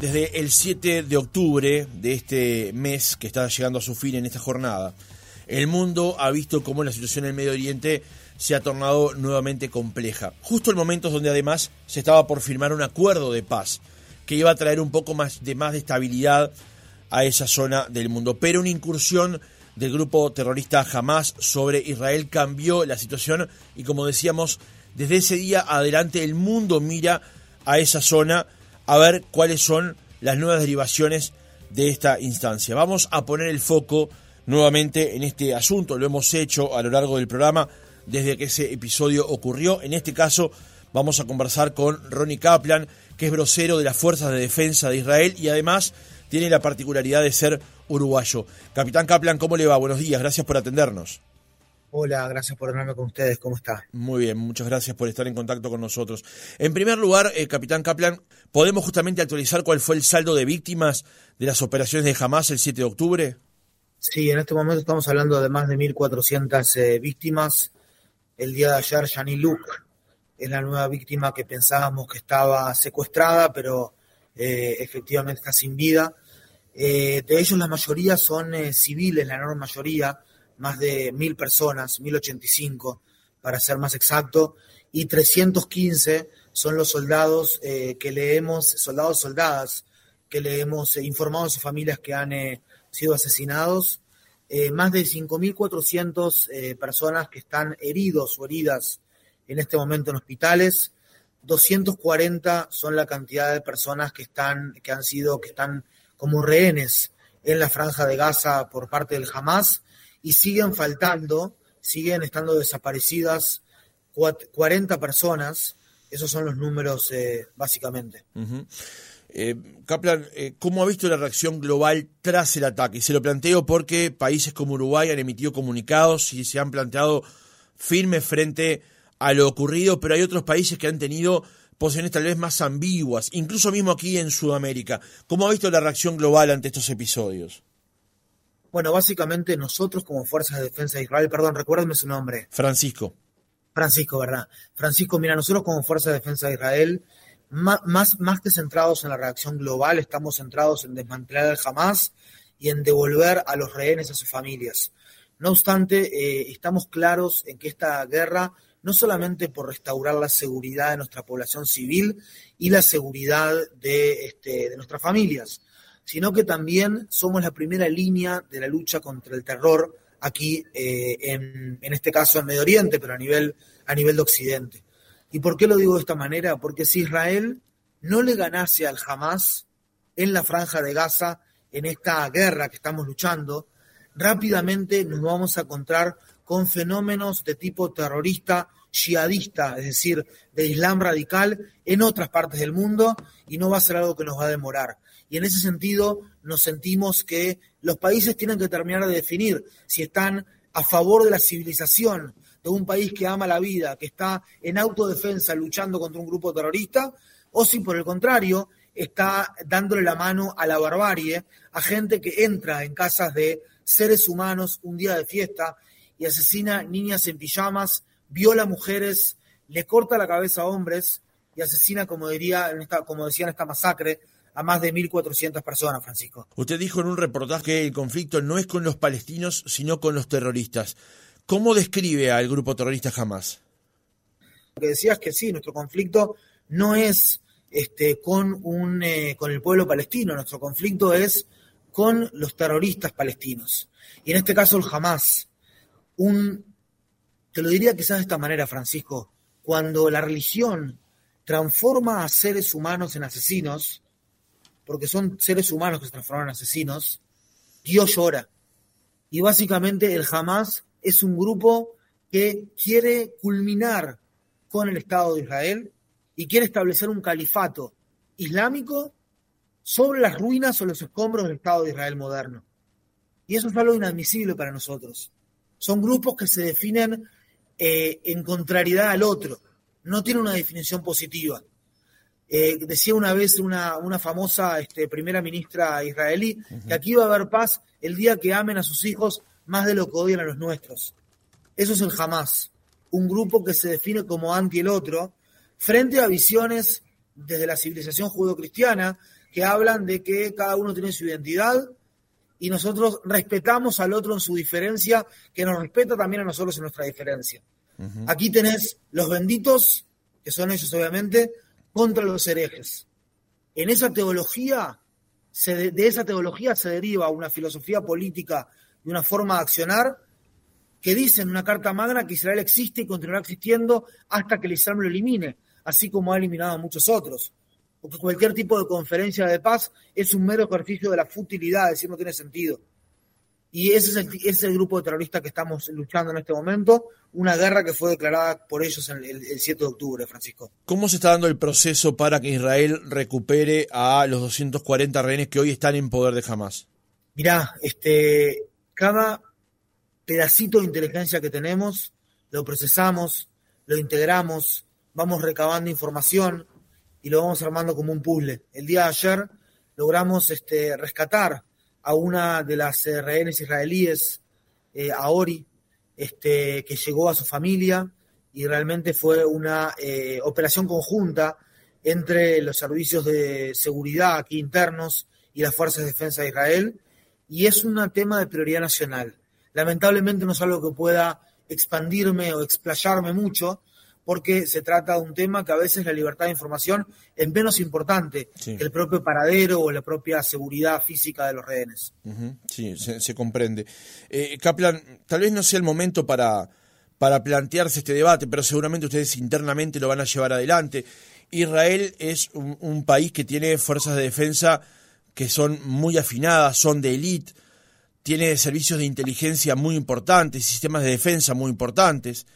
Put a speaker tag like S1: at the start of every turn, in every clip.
S1: Desde el 7 de octubre de este mes que está llegando a su fin en esta jornada, el mundo ha visto cómo la situación en el Medio Oriente se ha tornado nuevamente compleja. Justo en momentos donde además se estaba por firmar un acuerdo de paz que iba a traer un poco más de más de estabilidad a esa zona del mundo. Pero una incursión del grupo terrorista Hamas sobre Israel cambió la situación y como decíamos, desde ese día adelante el mundo mira a esa zona a ver cuáles son las nuevas derivaciones de esta instancia. Vamos a poner el foco nuevamente en este asunto, lo hemos hecho a lo largo del programa desde que ese episodio ocurrió. En este caso vamos a conversar con Ronnie Kaplan, que es brocero de las Fuerzas de Defensa de Israel y además tiene la particularidad de ser uruguayo. Capitán Kaplan, ¿cómo le va? Buenos días, gracias por atendernos.
S2: Hola, gracias por tenerme con ustedes. ¿Cómo está?
S1: Muy bien, muchas gracias por estar en contacto con nosotros. En primer lugar, eh, Capitán Kaplan, ¿podemos justamente actualizar cuál fue el saldo de víctimas de las operaciones de Hamas el 7 de octubre?
S2: Sí, en este momento estamos hablando de más de 1.400 eh, víctimas. El día de ayer, Yani Luke es la nueva víctima que pensábamos que estaba secuestrada, pero eh, efectivamente está sin vida. de ellos la mayoría son civiles, la enorme mayoría más de mil personas, 1085 para ser más exacto, y 315 son los soldados eh, que le hemos, soldados, soldadas, que le hemos eh, informado a sus familias que han eh, sido asesinados. más de 5.400 personas que están heridos o heridas en este momento en hospitales. 240 son la cantidad de personas que están, que han sido, que están como rehenes en la franja de Gaza por parte del Hamas y siguen faltando, siguen estando desaparecidas 40 personas. Esos son los números eh, básicamente.
S1: Eh, Kaplan, eh, ¿cómo ha visto la reacción global tras el ataque? Y se lo planteo porque países como Uruguay han emitido comunicados y se han planteado firmes frente a lo ocurrido, pero hay otros países que han tenido posiciones tal vez más ambiguas, incluso mismo aquí en Sudamérica. ¿Cómo ha visto la reacción global ante estos episodios?
S2: Bueno, básicamente nosotros como Fuerzas de Defensa de Israel, perdón, recuérdame su nombre.
S1: Francisco.
S2: Francisco, ¿verdad? Francisco, mira, nosotros como Fuerza de Defensa de Israel, más, más, que centrados en la reacción global, estamos centrados en desmantelar el Hamas y en devolver a los rehenes a sus familias. No obstante, eh, estamos claros en que esta guerra, no solamente por restaurar la seguridad de nuestra población civil y la seguridad de, este, de nuestras familias, sino que también somos la primera línea de la lucha contra el terror aquí, eh, en, este caso en Medio Oriente, pero a nivel, a nivel de Occidente. ¿Y por qué lo digo de esta manera? Porque si Israel no le ganase al Hamas en la franja de Gaza, en esta guerra que estamos luchando, rápidamente nos vamos a encontrar con fenómenos de tipo terrorista, jihadista, es decir, de Islam radical en otras partes del mundo y no va a ser algo que nos va a demorar y en ese sentido nos sentimos que los países tienen que terminar de definir si están a favor de la civilización de un país que ama la vida, que está en autodefensa luchando contra un grupo terrorista, o si por el contrario está dándole la mano a la barbarie, a gente que entra en casas de seres humanos un día de fiesta y asesina niñas en pijamas, viola mujeres, le corta la cabeza a hombres y asesina, como, diría en esta, como decía en esta masacre, a más de 1.400 personas, Francisco.
S1: Usted dijo en un reportaje que el conflicto no es con los palestinos, sino con los terroristas. ¿Cómo describe al grupo terrorista Hamas?
S2: Lo que decías que sí, nuestro conflicto no es este, con, un, eh, con el pueblo palestino, nuestro conflicto es con los terroristas palestinos. Y en este caso el Hamas. Un, te lo diría quizás de esta manera, Francisco, cuando la religión transforma a seres humanos en asesinos, porque son seres humanos que se transforman en asesinos, Dios llora. Y básicamente el Hamas es un grupo que quiere culminar con el Estado de Israel y quiere establecer un califato islámico sobre las ruinas o los escombros del Estado de Israel moderno. Y eso es algo inadmisible para nosotros. Son grupos que se definen eh, en contrariedad al otro, no tienen una definición positiva. Eh, decía una vez una, una famosa este, primera ministra israelí que aquí va a haber paz el día que amen a sus hijos más de lo que odian a los nuestros. Eso es el Hamas, un grupo que se define como anti el otro, frente a visiones desde la civilización judeocristiana, que hablan de que cada uno tiene su identidad y nosotros respetamos al otro en su diferencia, que nos respeta también a nosotros en nuestra diferencia. Aquí tenés los benditos, que son ellos obviamente, contra los herejes. En esa teología, de esa teología se deriva una filosofía política y una forma de accionar que dice en una carta magna que Israel existe y continuará existiendo hasta que el Islam lo elimine, así como ha eliminado a muchos otros porque cualquier tipo de conferencia de paz es un mero ejercicio de la futilidad, es decir, no tiene sentido. Y ese es, el, grupo de terroristas que estamos luchando en este momento, una guerra que fue declarada por ellos el, el, 7 de octubre, Francisco.
S1: ¿Cómo se está dando el proceso para que Israel recupere a los 240 rehenes que hoy están en poder de Hamas?
S2: Mirá, este, cada pedacito de inteligencia que tenemos, lo procesamos, lo integramos, vamos recabando información, y lo vamos armando como un puzzle. El día de ayer logramos este, rescatar a una de las eh, rehenes israelíes, eh, este, que llegó a su familia y realmente fue una eh, operación conjunta entre los servicios de seguridad aquí internos y las fuerzas de defensa de Israel y es un tema de prioridad nacional. Lamentablemente no es algo que pueda expandirme o explayarme mucho, porque se trata de un tema que a veces la libertad de información es menos importante que el propio paradero o la propia seguridad física de los rehenes.
S1: Sí, se, comprende. Eh, Kaplan, tal vez no sea el momento para, para plantearse este debate, pero seguramente ustedes internamente lo van a llevar adelante. Israel es un, un país que tiene fuerzas de defensa que son muy afinadas, son de élite, tiene servicios de inteligencia muy importantes, sistemas de defensa muy importantes.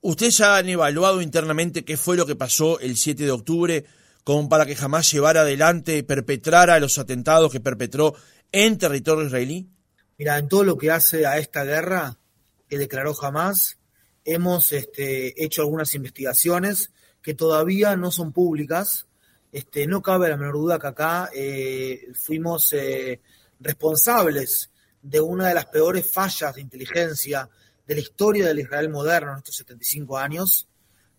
S1: ¿Ustedes ya han evaluado internamente qué fue lo que pasó el 7 de octubre como para que jamás llevara adelante, perpetrara los atentados que perpetró en territorio israelí?
S2: Mira, en todo lo que hace a esta guerra que declaró jamás, hemos este, hecho algunas investigaciones que todavía no son públicas. Este, no cabe la menor duda que acá eh, fuimos eh, responsables de una de las peores fallas de inteligencia de la historia del Israel moderno en estos 75 años,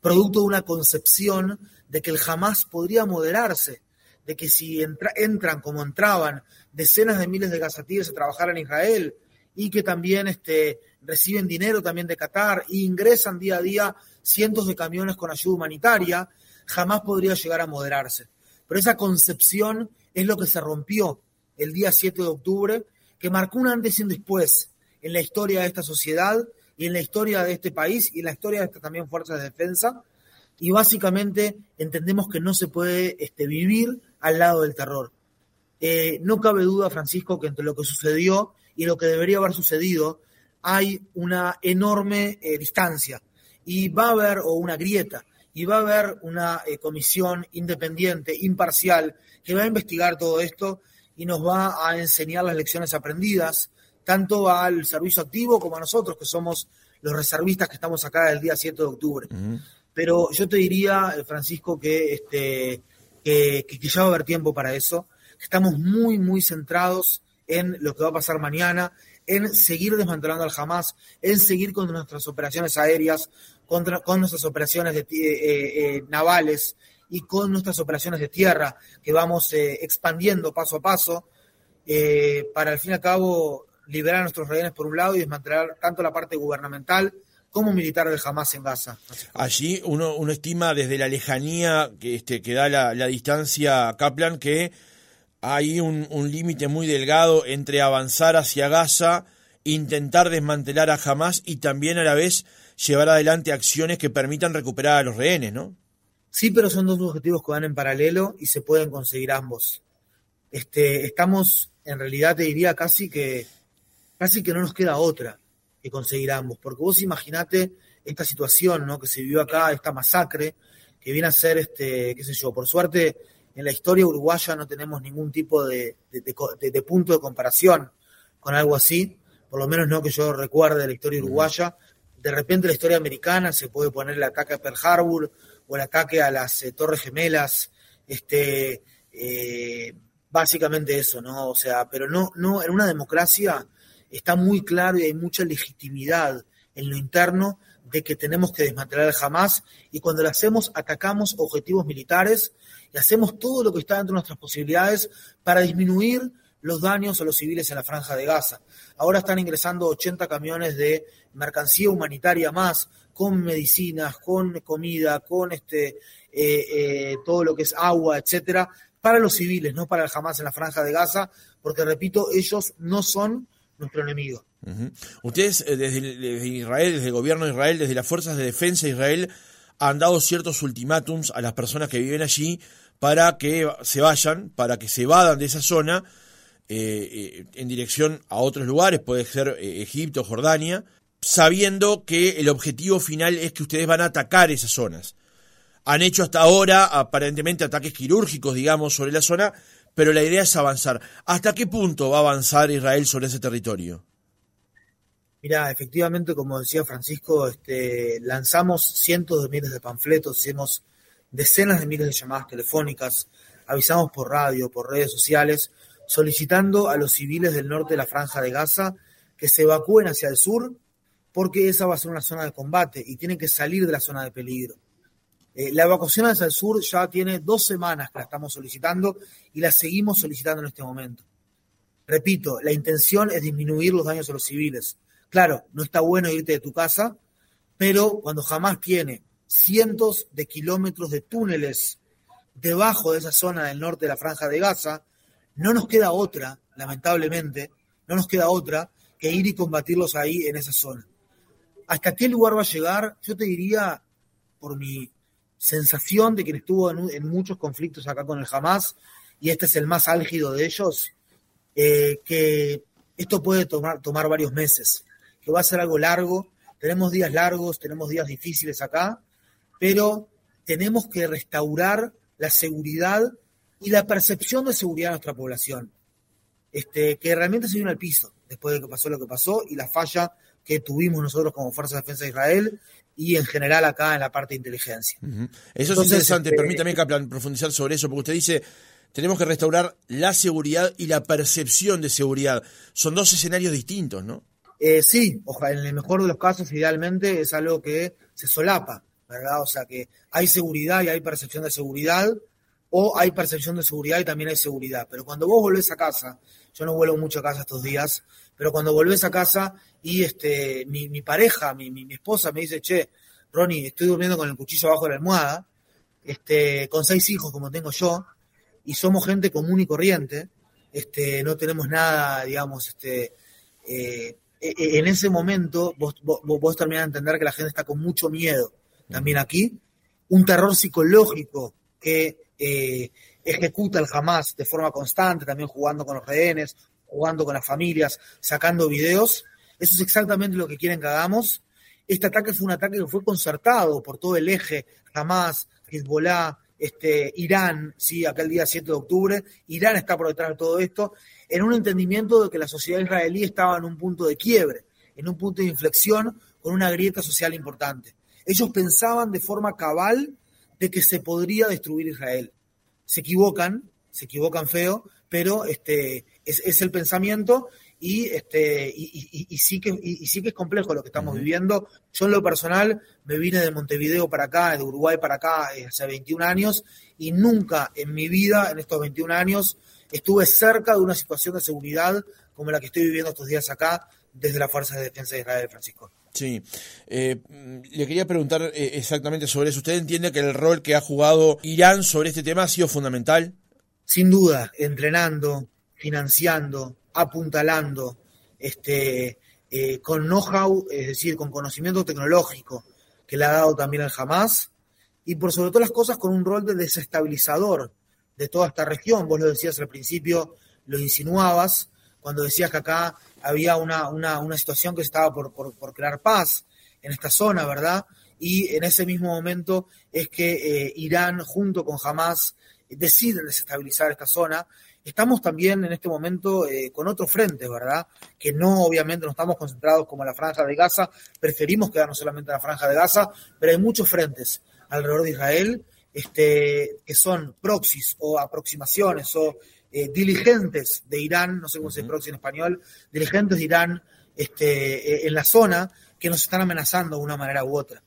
S2: producto de una concepción de que el Hamas podría moderarse, de que si entran como entraban decenas de miles de gazatíes a trabajar en Israel y que también este, reciben dinero también de Qatar e ingresan día a día cientos de camiones con ayuda humanitaria, jamás podría llegar a moderarse. Pero esa concepción es lo que se rompió el día 7 de octubre, que marcó un antes y un después en la historia de esta sociedad en la historia de este país y en la historia de estas también fuerzas de defensa. Y básicamente entendemos que no se puede este, vivir al lado del terror. Eh, no cabe duda, Francisco, que entre lo que sucedió y lo que debería haber sucedido hay una enorme eh, distancia y va a haber o una grieta y va a haber una eh, comisión independiente, imparcial, que va a investigar todo esto y nos va a enseñar las lecciones aprendidas tanto al servicio activo como a nosotros, que somos los reservistas que estamos acá el día 7 de octubre. Pero yo te diría, eh, Francisco, que, este, que, ya va a haber tiempo para eso, que estamos muy, muy centrados en lo que va a pasar mañana, en seguir desmantelando al Hamas, en seguir con nuestras operaciones aéreas, contra, con nuestras operaciones de, eh, eh, navales y con nuestras operaciones de tierra que vamos expandiendo paso a paso, para al fin y al cabo liberar a nuestros rehenes por un lado y desmantelar tanto la parte gubernamental como militar de Hamas en Gaza.
S1: Allí uno, uno estima desde la lejanía que, este, que da la, distancia a Kaplan que hay un, un límite muy delgado entre avanzar hacia Gaza, intentar desmantelar a Hamas y también a la vez llevar adelante acciones que permitan recuperar a los rehenes, ¿no?
S2: Sí, pero son dos objetivos que van en paralelo y se pueden conseguir ambos. Este, estamos, en realidad te diría casi que casi que no nos queda otra que conseguir ambos, porque vos imaginate esta situación ¿no? que se vivió acá, esta masacre, que viene a ser, este, qué sé yo, por suerte en la historia uruguaya no tenemos ningún tipo de, punto de comparación con algo así, por lo menos no que yo recuerde de la historia uruguaya. De repente la historia americana se puede poner el ataque a Pearl Harbor o el ataque a las eh, Torres Gemelas, este, eh, básicamente eso, ¿no? O sea, pero no, no, en una democracia está muy claro y hay mucha legitimidad en lo interno de que tenemos que desmantelar el Hamas y cuando lo hacemos atacamos objetivos militares y hacemos todo lo que está dentro de nuestras posibilidades para disminuir los daños a los civiles en la franja de Gaza. Ahora están ingresando 80 camiones de mercancía humanitaria más, con medicinas, con comida, con este, eh, eh, todo lo que es agua, etcétera, para los civiles, no para el Hamas en la franja de Gaza, porque repito, ellos no son nuestro enemigo.
S1: Ustedes eh, desde, Israel, desde el gobierno de Israel, desde las fuerzas de defensa de Israel, han dado ciertos ultimátums a las personas que viven allí para que se vayan, para que se vadan de esa zona eh, eh, en dirección a otros lugares, puede ser Egipto, Jordania, sabiendo que el objetivo final es que ustedes van a atacar esas zonas. Han hecho hasta ahora aparentemente ataques quirúrgicos, digamos, sobre la zona, pero la idea es avanzar. ¿Hasta qué punto va a avanzar Israel sobre ese territorio?
S2: Mira, efectivamente, como decía Francisco, este, lanzamos cientos de miles de panfletos, hicimos decenas de miles de llamadas telefónicas, avisamos por radio, por redes sociales, solicitando a los civiles del norte de la franja de Gaza que se evacúen hacia el sur, porque esa va a ser una zona de combate y tienen que salir de la zona de peligro. Eh, la evacuación hacia el sur ya tiene dos semanas que la estamos solicitando y la seguimos solicitando en este momento. Repito, la intención es disminuir los daños a los civiles. Claro, no está bueno irte de tu casa, pero cuando jamás tiene cientos de kilómetros de túneles debajo de esa zona del norte de la franja de Gaza, no nos queda otra, lamentablemente, no nos queda otra que ir y combatirlos ahí en esa zona. ¿Hasta qué lugar va a llegar? Yo te diría, por mi sensación de quien estuvo en, muchos conflictos acá con el Hamas, y este es el más álgido de ellos, eh, que esto puede tomar, tomar varios meses que va a ser algo largo. Tenemos días largos, tenemos días difíciles acá, pero tenemos que restaurar la seguridad y la percepción de seguridad de nuestra población. Este, que realmente se vino al piso después de que pasó lo que pasó y la falla que tuvimos nosotros como Fuerza de Defensa de Israel y en general acá en la parte de inteligencia.
S1: Eso es interesante, este, permítame profundizar sobre eso, porque usted dice, tenemos que restaurar la seguridad y la percepción de seguridad. Son dos escenarios distintos, ¿no?
S2: Eh, sí, ojalá, en el mejor de los casos, idealmente, es algo que se solapa, ¿verdad? O sea, que hay seguridad y hay percepción de seguridad, o hay percepción de seguridad y también hay seguridad. Pero cuando vos volvés a casa, yo no vuelvo mucho a casa estos días, pero cuando volvés a casa y este, mi, mi pareja, mi, mi, esposa me dice, che, Ronnie, estoy durmiendo con el cuchillo abajo de la almohada, este, con seis hijos como tengo yo, y somos gente común y corriente, este, no tenemos nada, digamos, este, eh, eh, eh, en ese momento vos, vos, terminás de entender que la gente está con mucho miedo también aquí, un terror psicológico que eh, ejecuta el Hamas de forma constante, también jugando con los rehenes, jugando con las familias, sacando videos. Eso es exactamente lo que quieren que hagamos. Este ataque fue un ataque que fue concertado por todo el eje, Hamas, Hezbollah, este, Irán, sí, aquel día 7 de octubre, Irán está por detrás de todo esto, en un entendimiento de que la sociedad israelí estaba en un punto de quiebre, en un punto de inflexión con una grieta social importante. Ellos pensaban de forma cabal de que se podría destruir Israel. Se equivocan, se equivocan feo, pero este, es, el pensamiento y, este, y, sí que, y, sí que es complejo lo que estamos viviendo. Yo en lo personal me vine de Montevideo para acá, de Uruguay para acá eh, hace 21 años y nunca en mi vida, en estos 21 años, estuve cerca de una situación de seguridad como la que estoy viviendo estos días acá desde la Fuerza de Defensa de Israel, Francisco.
S1: Sí, eh, le quería preguntar eh, exactamente sobre eso. ¿Usted entiende que el rol que ha jugado Irán sobre este tema ha sido fundamental?
S2: Sin duda, entrenando, financiando, apuntalando, este, eh, con know-how, es decir, con conocimiento tecnológico que le ha dado también el Hamas, y por sobre todas las cosas con un rol de desestabilizador de toda esta región. Vos lo decías al principio, lo insinuabas, cuando decías que acá había una, una, situación que estaba por, por, crear paz en esta zona, ¿verdad? Y en ese mismo momento es que eh, Irán, junto con Hamas, deciden desestabilizar esta zona. Estamos también en este momento eh, con otros frentes, ¿verdad? Que no, obviamente, no estamos concentrados como la franja de Gaza, preferimos quedarnos solamente en la franja de Gaza, pero hay muchos frentes alrededor de Israel este, que son proxies o aproximaciones o eh, diligentes de Irán, no sé cómo se proxy en español, diligentes de Irán este, eh, en la zona, que nos están amenazando de una manera u otra.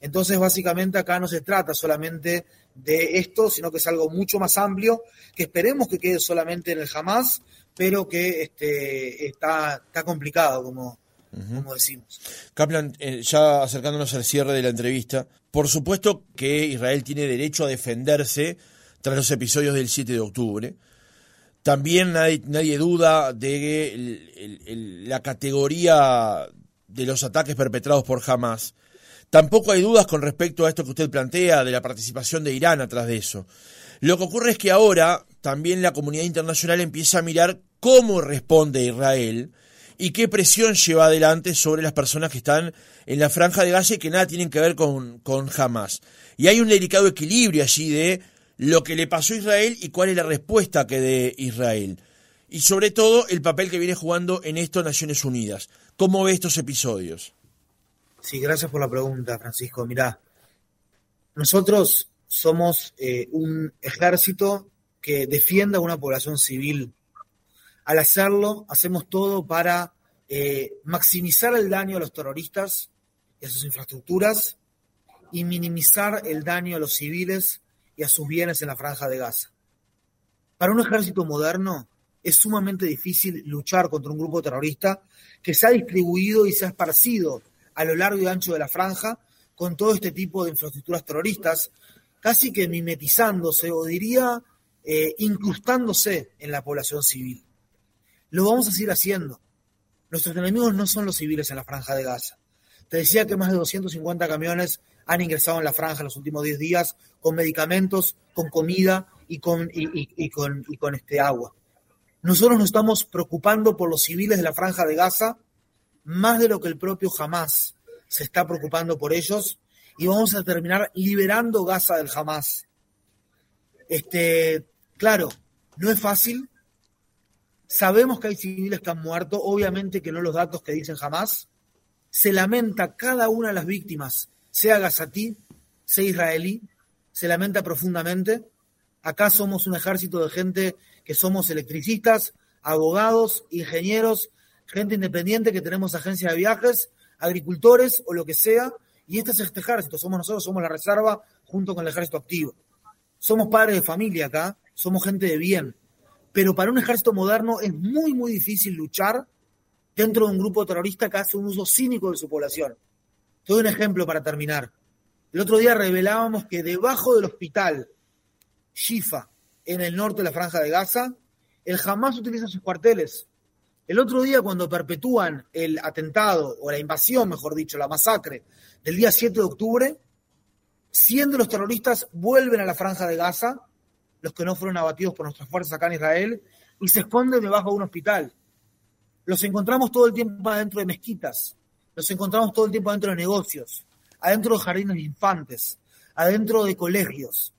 S2: Entonces, básicamente acá no se trata solamente de esto, sino que es algo mucho más amplio, que esperemos que quede solamente en el jamás, pero que este, está, está complicado, como, como decimos.
S1: Kaplan, eh, ya acercándonos al cierre de la entrevista, por supuesto que Israel tiene derecho a defenderse tras los episodios del 7 de octubre. También nadie, duda de la categoría de los ataques perpetrados por Hamas. Tampoco hay dudas con respecto a esto que usted plantea de la participación de Irán atrás de eso. Lo que ocurre es que ahora también la comunidad internacional empieza a mirar cómo responde Israel y qué presión lleva adelante sobre las personas que están en la franja de Gaza y que nada tienen que ver con, con Hamas. Y hay un delicado equilibrio allí de lo que le pasó a Israel y cuál es la respuesta que dé Israel. Y sobre todo el papel que viene jugando en esto Naciones Unidas. ¿Cómo ve estos episodios?
S2: Sí, gracias por la pregunta, Francisco. Mirá, nosotros somos eh, un ejército que defienda a una población civil. Al hacerlo, hacemos todo para eh, maximizar el daño a los terroristas y a sus infraestructuras y minimizar el daño a los civiles y a sus bienes en la franja de Gaza. Para un ejército moderno es sumamente difícil luchar contra un grupo terrorista que se ha distribuido y se ha esparcido a lo largo y ancho de la franja con todo este tipo de infraestructuras terroristas, casi que mimetizándose o diría eh, incrustándose en la población civil. Lo vamos a seguir haciendo. Nuestros enemigos no son los civiles en la franja de Gaza. Te decía que más de 250 camiones han ingresado en la franja en los últimos 10 días con medicamentos, con comida y con, y y con este agua. Nosotros nos estamos preocupando por los civiles de la franja de Gaza más de lo que el propio Hamas se está preocupando por ellos y vamos a terminar liberando Gaza del Hamas. Este, claro, no es fácil. Sabemos que hay civiles que han muerto, obviamente que no los datos que dicen Hamas. Se lamenta cada una de las víctimas, sea gazatí, sea israelí, se lamenta profundamente. Acá somos un ejército de gente que somos electricistas, abogados, ingenieros, gente independiente, que tenemos agencias de viajes, agricultores o lo que sea, y este es este ejército, somos nosotros, somos la reserva junto con el ejército activo. Somos padres de familia acá, somos gente de bien, pero para un ejército moderno es muy, muy difícil luchar dentro de un grupo terrorista que hace un uso cínico de su población. Te doy un ejemplo para terminar. El otro día revelábamos que debajo del hospital Shifa, en el norte de la franja de Gaza, el Hamas utiliza sus cuarteles el otro día, cuando perpetúan el atentado, o la invasión, mejor dicho, la masacre del día 7 de octubre, 100 de los terroristas vuelven a la franja de Gaza, los que no fueron abatidos por nuestras fuerzas acá en Israel, y se esconden debajo de un hospital. Los encontramos todo el tiempo adentro de mezquitas, los encontramos todo el tiempo adentro de negocios, adentro de jardines de infantes, adentro de colegios.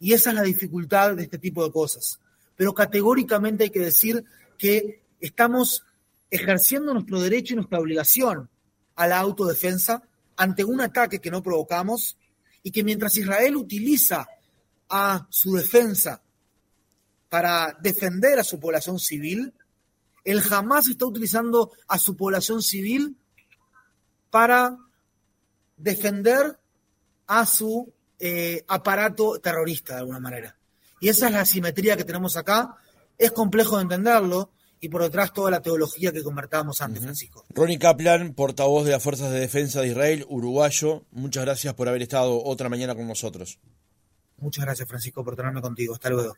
S2: Y esa es la dificultad de este tipo de cosas. Pero categóricamente hay que decir que estamos ejerciendo nuestro derecho y nuestra obligación a la autodefensa ante un ataque que no provocamos y que mientras Israel utiliza a su defensa para defender a su población civil, el Hamas está utilizando a su población civil para defender a su eh, aparato terrorista de alguna manera. Y esa es la asimetría que tenemos acá. Es complejo de entenderlo, y por detrás toda la teología que convertábamos antes, Francisco.
S1: Ronnie Kaplan, portavoz de las Fuerzas de Defensa de Israel, uruguayo, muchas gracias por haber estado otra mañana con nosotros.
S2: Muchas gracias, Francisco, por tenerme contigo. Hasta luego.